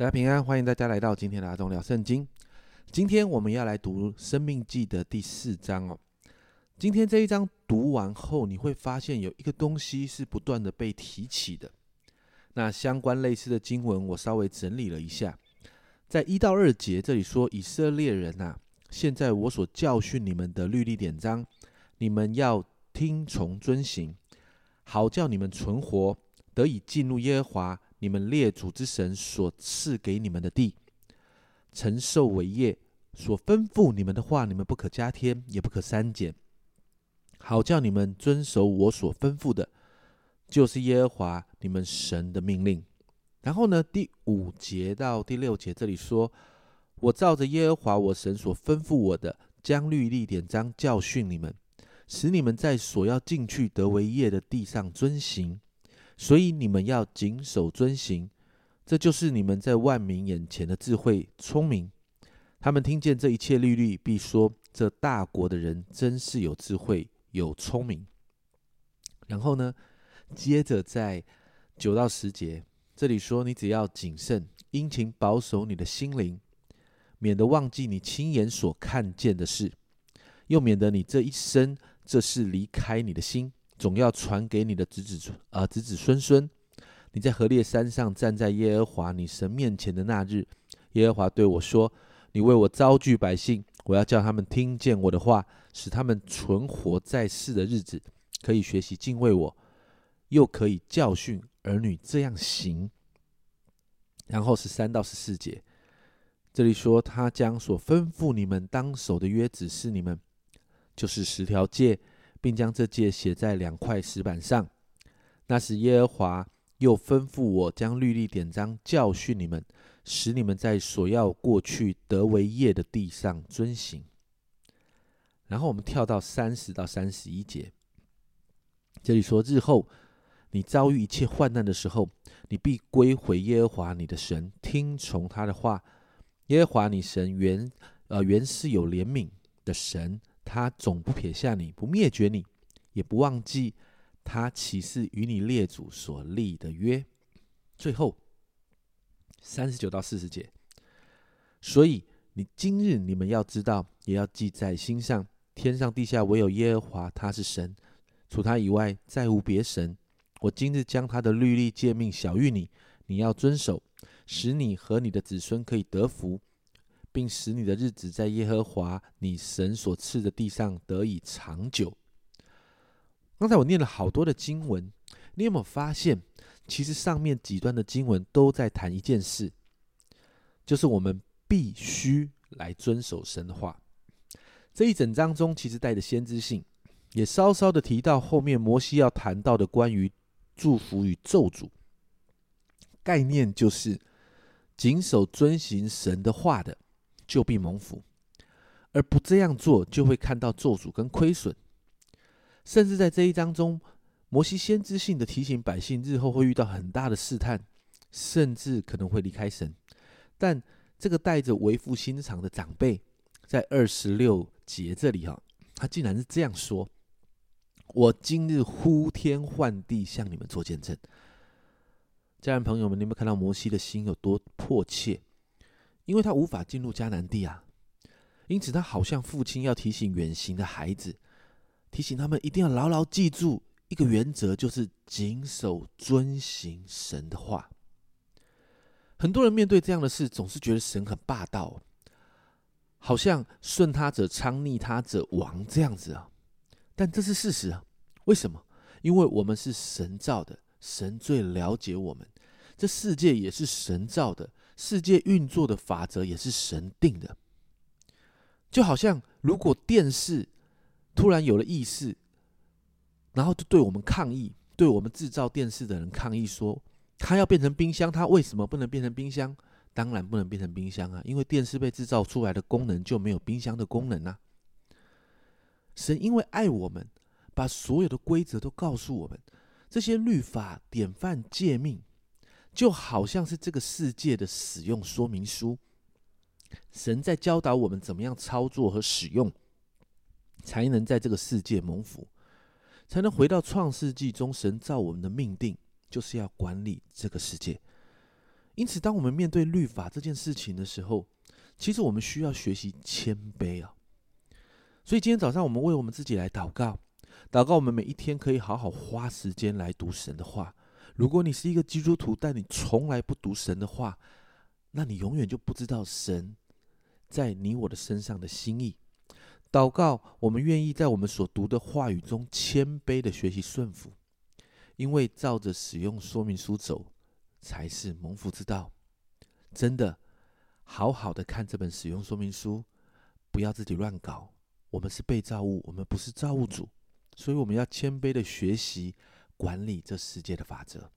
大家平安，欢迎大家来到今天的阿忠聊圣经。今天我们要来读《生命记》的第四章哦。今天这一章读完后，你会发现有一个东西是不断的被提起的。那相关类似的经文，我稍微整理了一下，在一到二节这里说：“以色列人呐，现在我所教训你们的律例典章，你们要听从遵行，好叫你们存活，得以进入耶和华。”你们列祖之神所赐给你们的地，承受为业，所吩咐你们的话，你们不可加添，也不可删减，好叫你们遵守我所吩咐的，就是耶和华你们神的命令。然后呢，第五节到第六节这里说：“我照着耶和华我神所吩咐我的，将律例典章教训你们，使你们在所要进去得为业的地上遵行。”所以你们要谨守遵行，这就是你们在万民眼前的智慧聪明。他们听见这一切律律，必说：这大国的人真是有智慧有聪明。然后呢，接着在九到十节这里说：你只要谨慎殷勤保守你的心灵，免得忘记你亲眼所看见的事，又免得你这一生这事离开你的心。总要传给你的子子孙啊子子孙孙。你在河烈山上站在耶和华你神面前的那日，耶和华对我说：“你为我招聚百姓，我要叫他们听见我的话，使他们存活在世的日子，可以学习敬畏我，又可以教训儿女这样行。”然后是三到十四节，这里说他将所吩咐你们当守的约指示你们，就是十条诫。并将这诫写在两块石板上。那时，耶和华又吩咐我将律例典章教训你们，使你们在所要过去得为业的地上遵行。然后我们跳到三十到三十一节，这里说：日后你遭遇一切患难的时候，你必归回耶和华你的神，听从他的话。耶和华你神原呃原是有怜悯的神。他总不撇下你，不灭绝你，也不忘记他岂是与你列祖所立的约。最后三十九到四十节，所以你今日你们要知道，也要记在心上：天上地下唯有耶和华，他是神，除他以外再无别神。我今日将他的律例诫命晓谕你，你要遵守，使你和你的子孙可以得福。并使你的日子在耶和华你神所赐的地上得以长久。刚才我念了好多的经文，你有没有发现，其实上面几段的经文都在谈一件事，就是我们必须来遵守神的话。这一整章中其实带着先知性，也稍稍的提到后面摩西要谈到的关于祝福与咒诅概念，就是谨守遵行神的话的。就必蒙福，而不这样做，就会看到咒诅跟亏损。甚至在这一章中，摩西先知性的提醒百姓，日后会遇到很大的试探，甚至可能会离开神。但这个带着为父心肠的长辈，在二十六节这里哈，他竟然是这样说：“我今日呼天唤地向你们做见证。”家人朋友们，你有没有看到摩西的心有多迫切？因为他无法进入迦南地啊，因此他好像父亲要提醒远行的孩子，提醒他们一定要牢牢记住一个原则，就是谨守遵行神的话。很多人面对这样的事，总是觉得神很霸道，好像顺他者昌，逆他者亡这样子啊。但这是事实啊。为什么？因为我们是神造的，神最了解我们，这世界也是神造的。世界运作的法则也是神定的，就好像如果电视突然有了意识，然后就对我们抗议，对我们制造电视的人抗议说，它要变成冰箱，它为什么不能变成冰箱？当然不能变成冰箱啊，因为电视被制造出来的功能就没有冰箱的功能啊。神因为爱我们，把所有的规则都告诉我们，这些律法、典范、诫命。就好像是这个世界的使用说明书，神在教导我们怎么样操作和使用，才能在这个世界蒙福，才能回到创世纪中神造我们的命定，就是要管理这个世界。因此，当我们面对律法这件事情的时候，其实我们需要学习谦卑啊。所以今天早上我们为我们自己来祷告，祷告我们每一天可以好好花时间来读神的话。如果你是一个基督徒，但你从来不读神的话，那你永远就不知道神在你我的身上的心意。祷告，我们愿意在我们所读的话语中谦卑的学习顺服，因为照着使用说明书走才是蒙福之道。真的，好好的看这本使用说明书，不要自己乱搞。我们是被造物，我们不是造物主，所以我们要谦卑的学习管理这世界的法则。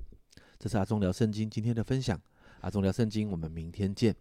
这是阿忠聊圣经今天的分享。阿忠聊圣经，我们明天见。